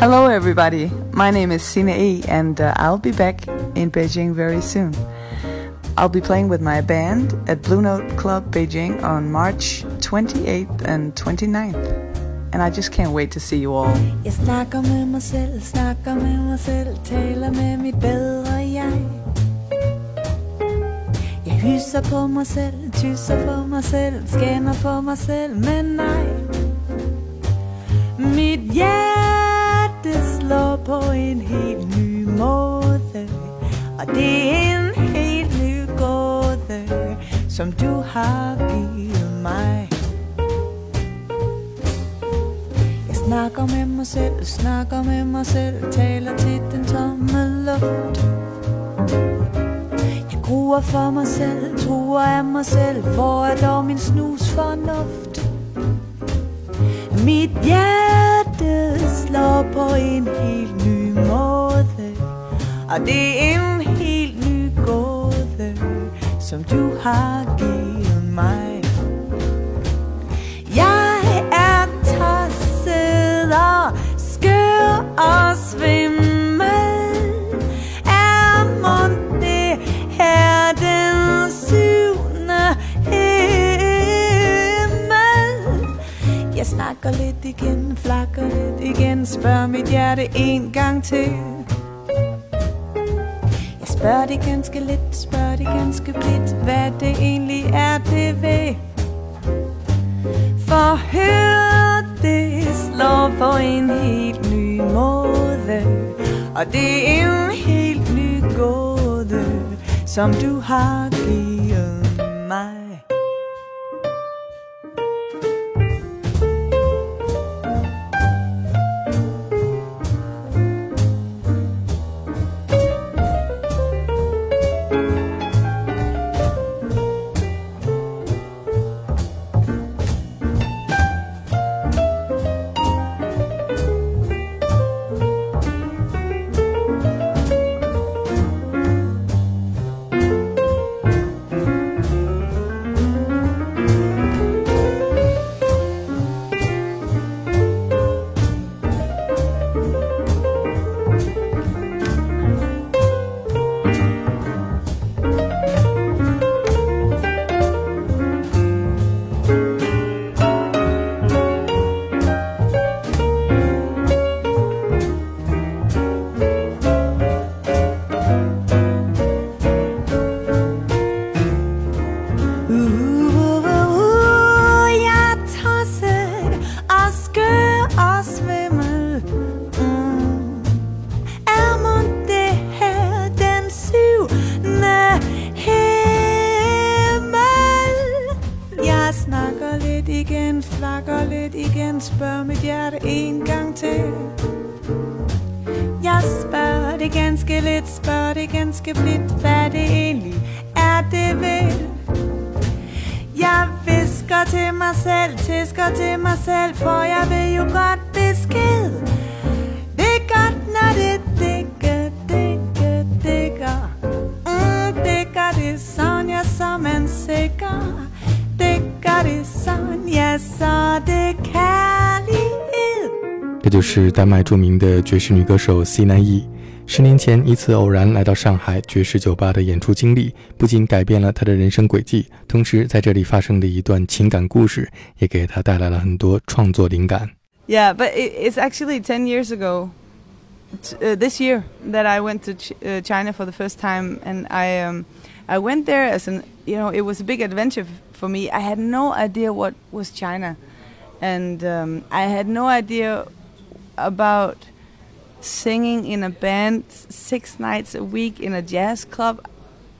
Hello, everybody. My name is Sina E, and uh, I'll be back in Beijing very soon. I'll be playing with my band at Blue Note Club Beijing on March 28th and 29th. And I just can't wait to see you all. Jeg snakker med mig selv, snakker med mig selv, taler med mit bedre jeg. Jeg hyser på mig selv, tysser på mig selv, på mig selv, men nej. På en helt ny måde, og det er en helt ny gåde, som du har givet mig. Jeg snakker med mig selv, snakker med mig selv, taler til den tomme luft. Jeg gruer for mig selv, truer af mig selv, hvor er dog min snus fornuft? Mit hjerte slår på en helt ny måde, og det er en helt ny gåde, som du har givet. Jeg snakker lidt igen, flakker lidt igen Spørg mit hjerte en gang til. Jeg spørger det ganske lidt, spørger det ganske blidt Hvad det egentlig er, det ved for hør, det slår på en helt ny måde. Og det er en helt ny gåde Som du har man sikker. Digger det sådan, ja, så det kærlighed. 这就是丹麦着名的爵士女歌手 C 南 E。十年前一次偶然来到上海爵士酒吧的演出经历，不仅改变了她的人生轨迹，同时在这里发生的一段情感故事，也给她带来了很多创作灵感。 Yeah, but it, it's actually 10 years ago, t- uh, this year, that I went to ch- uh, China for the first time. And I, um, I went there as an, you know, it was a big adventure for me. I had no idea what was China. And um, I had no idea about singing in a band six nights a week in a jazz club.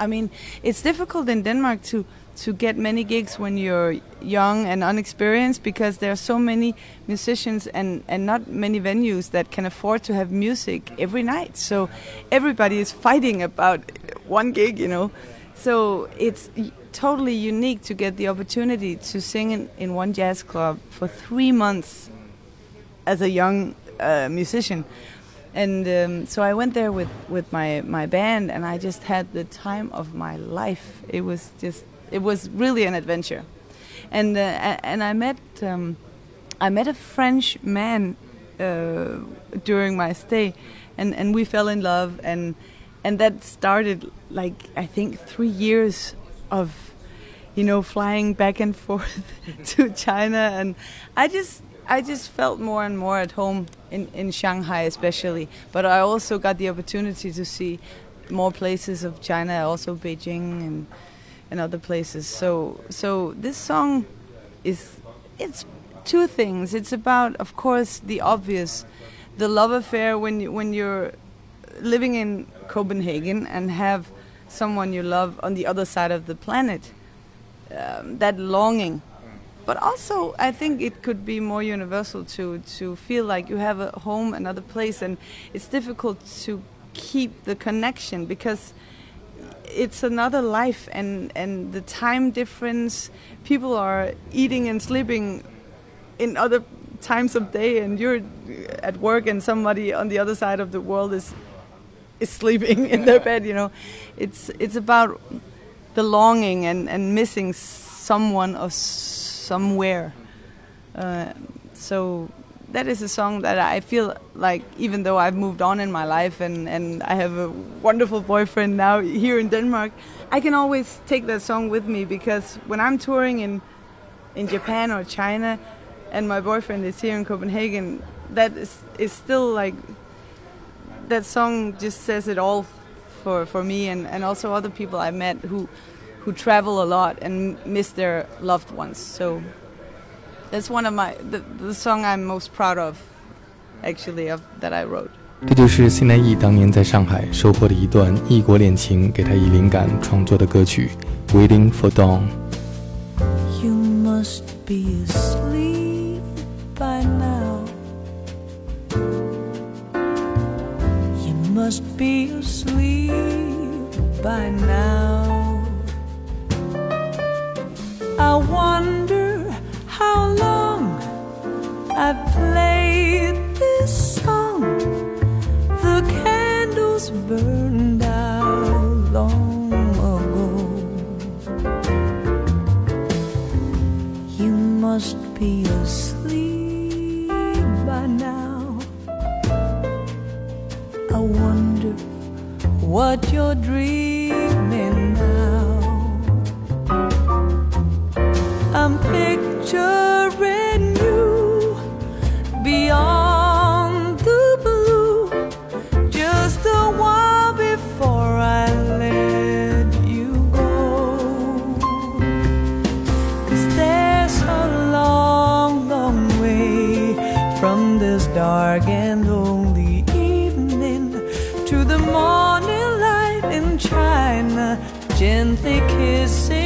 I mean, it's difficult in Denmark to to get many gigs when you're young and unexperienced because there are so many musicians and, and not many venues that can afford to have music every night. So everybody is fighting about one gig, you know. So it's totally unique to get the opportunity to sing in, in one jazz club for three months as a young uh, musician. And um, so I went there with, with my, my band, and I just had the time of my life. It was just, it was really an adventure. And, uh, and I met, um, I met a French man uh, during my stay, and and we fell in love, and and that started like I think three years of you know flying back and forth to China, and I just I just felt more and more at home in in Shanghai especially, but I also got the opportunity to see more places of China, also Beijing and and other places. So so this song is it's two things. It's about, of course, the obvious, the love affair when when you're living in Copenhagen and have someone you love on the other side of the planet. Um, that longing, but also I think it could be more universal to to feel like you have a home, another place, and it's difficult to keep the connection because it's another life and and the time difference people are eating and sleeping in other times of day and you're at work and somebody on the other side of the world is is sleeping in their bed you know. It's it's about the longing and and missing someone or somewhere. Uh, so that is a song that I feel like even though I've moved on in my life and, and I have a wonderful boyfriend now here in Denmark, I can always take that song with me because when I'm touring in in Japan or China, and my boyfriend is here in Copenhagen, that is is still like that song just says it all for for me and and also other people I met who who travel a lot and miss their loved ones. So that's one of my the, the song I'm most proud of actually of that I wrote. 这就是辛南义当年在上海收获的一段异国恋情，给他以灵感创作的歌曲《Waiting for Dawn》。You must be asleep. by now. Must be asleep by now. I wonder how long I've played this song. The candles burned out long ago. You must be asleep what you're dreaming now. I'm picturing gently kissing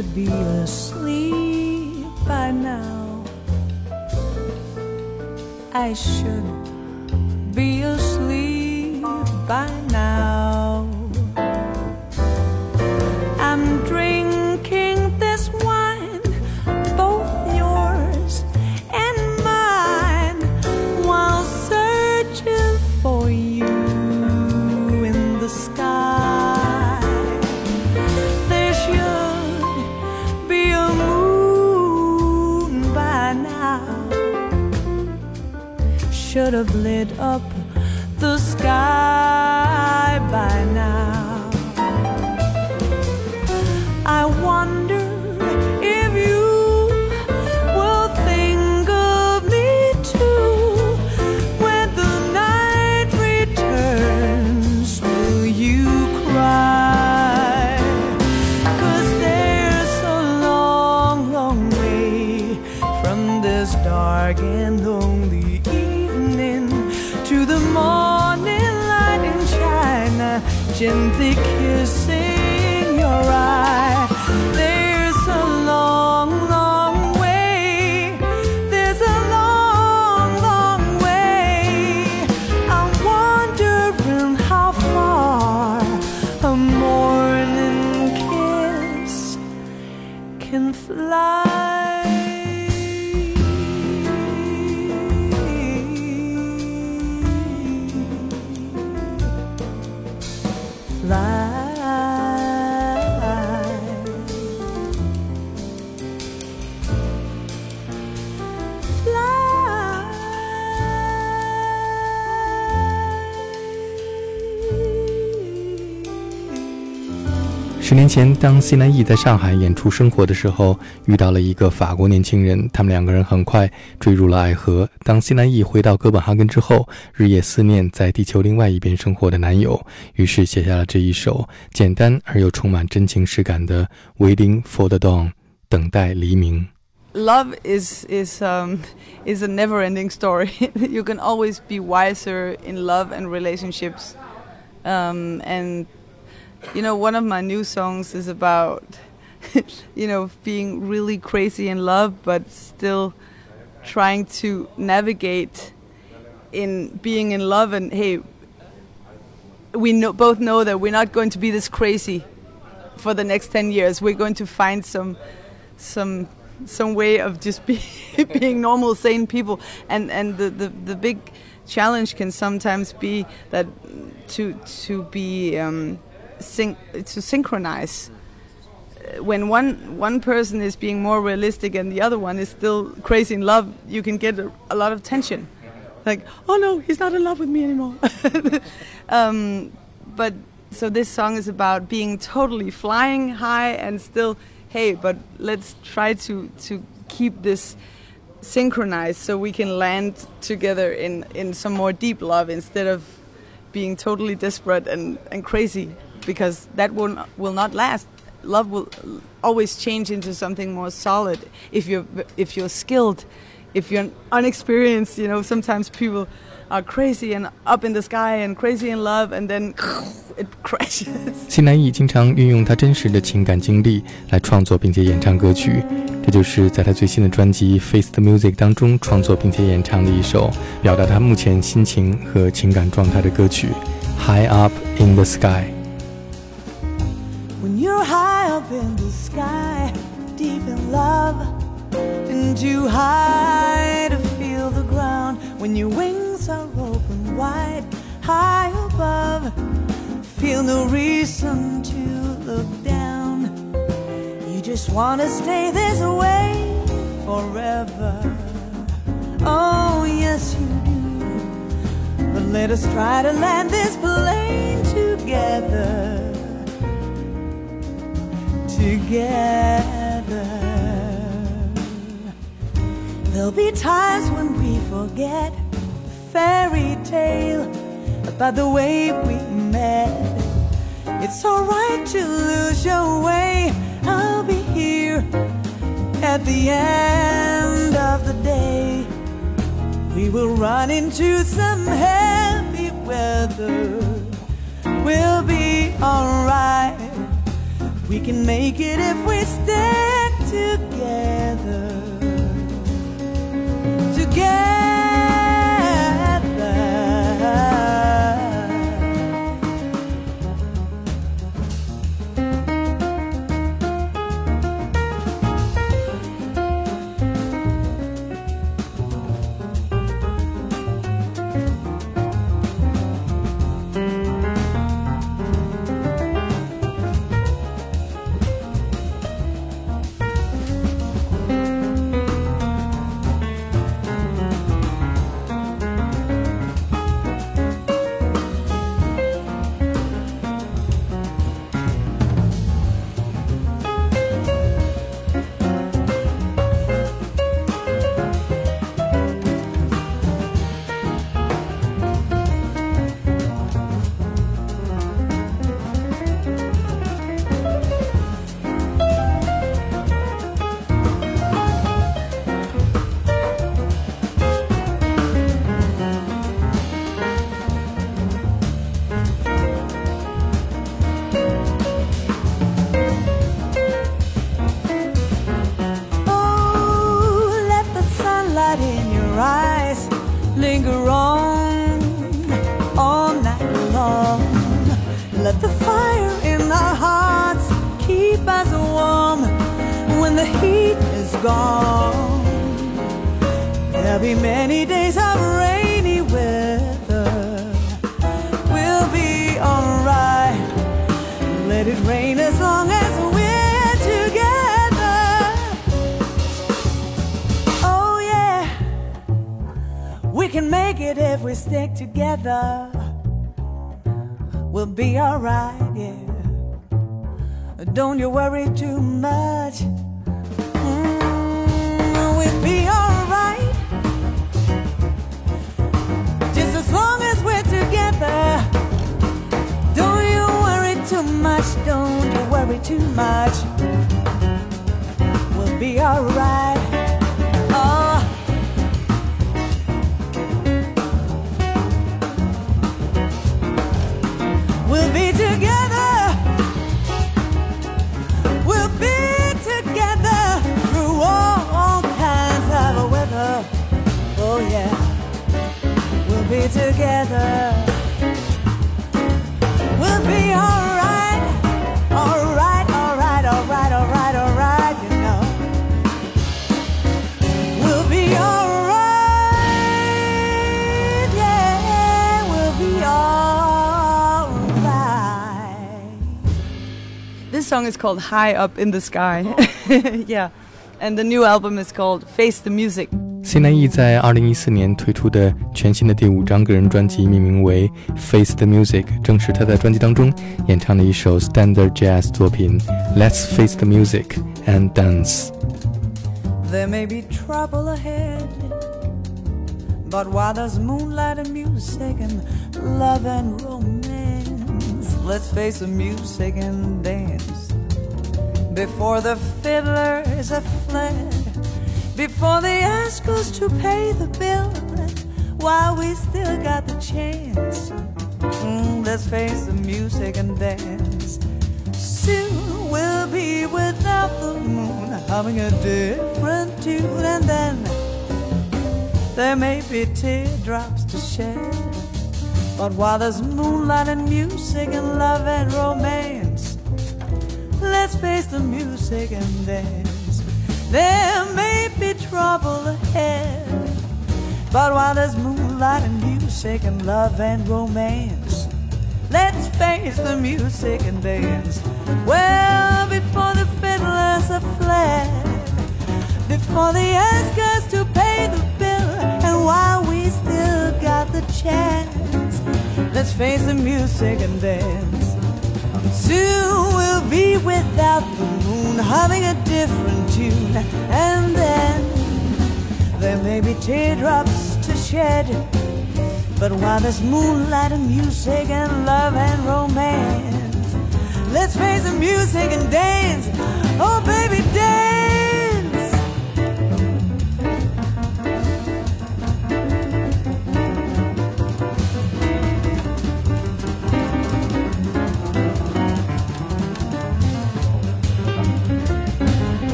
should be asleep by now. I should Should have lit up fly. 十年前，当西南翼在上海演出生活的时候，遇到了一个法国年轻人，他们两个人很快坠入了爱河。当西南翼回到哥本哈根之后，日夜思念在地球另外一边生活的男友，于是写下了这一首简单而又充满真情实感的《Waiting for the Dawn》，等待黎明。love is is um, is a never-ending story. you can always be wiser in love and relationships, um, and you know one of my new songs is about you know being really crazy in love, but still trying to navigate in being in love. And hey, we know, both know that we're not going to be this crazy for the next ten years. We're going to find some some some way of just be, being normal, sane people. And and the, the, the big challenge can sometimes be that to to be um, syn- to synchronize. Uh, When one one person is being more realistic and the other one is still crazy in love, you can get a, a lot of tension. Like, oh no, he's not in love with me anymore. um, but so this song is about being totally flying high and still hey but let's try to to keep this synchronized so we can land together in in some more deep love instead of being totally desperate and and crazy because that will not, will not last love will always change into something more solid if you're if you're skilled if you're unexperienced you know sometimes people are crazy and up in the sky and crazy in love and then it crashes 西南翼经常运用他真实的情感经历来创作并且演唱歌曲，这就是在他最新的专辑《Face the Music》当中创作并且演唱的一首表达他目前心情和情感状态的歌曲《High Up in the Sky》。 Up in the sky, deep in love, and too high to feel the ground. When your wings are open wide, high above, feel no reason to look down. You just wanna stay this way forever. Oh, yes, you do. But let us try to land this plane together together. There'll be times when we forget the fairy tale about the way we met. It's alright to lose your way. I'll be here at the end of the day. We will run into some heavy weather. We'll be alright. We can make it if we stick together. gone. Stick together. We'll be alright, yeah. Don't you worry too much. Mm, we'll be alright. Just as long as we're together. Don't you worry too much, don't you worry too much. We'll be alright. Together. We'll be together song is called High Up in the Sky. yeah. And the new album is called Face the Music. 西南艺在二零一四年推出的全新的第五张个人专辑，命名为《Face the Music》，正是他在专辑当中演唱的一首 standard jazz 作品《Let's Face the Music and Dance》。There may be trouble ahead, but while there's moonlight and music and love and romance, Let's face the music and dance before the fiddlers have fled, before they ask us to pay the bill, while we still got the chance. Mm, let's face the music and dance. Soon we'll be without the moon, humming a different tune, and then there may be teardrops to shed. But while there's moonlight and music and love and romance, Let's face the music and dance. There may be trouble ahead, but while there's moonlight and music and love and romance, let's face the music and dance. Well, before the fiddlers have fled, before they ask us to pay the bill, and while we still got the chance, let's face the music and dance. Soon we'll be without the moon, humming a different tune, and then there may be teardrops to shed. But while there's moonlight and music and love and romance, let's face the music and dance. Oh, baby, dance.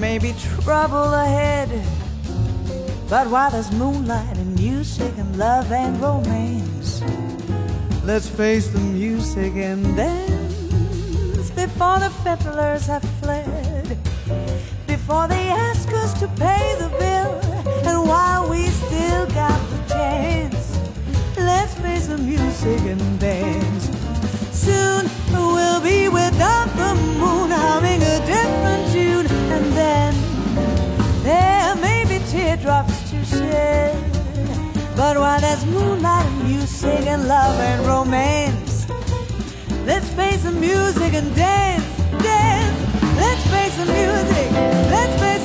May be trouble ahead. But while there's moonlight and music and love and romance, let's face the music and dance before the fiddlers have fled. Before they ask us to pay the bill, and while we still got the chance, let's face the music and dance. There's moonlight and music and love and romance, let's face the music and dance, dance. Let's face the music, let's face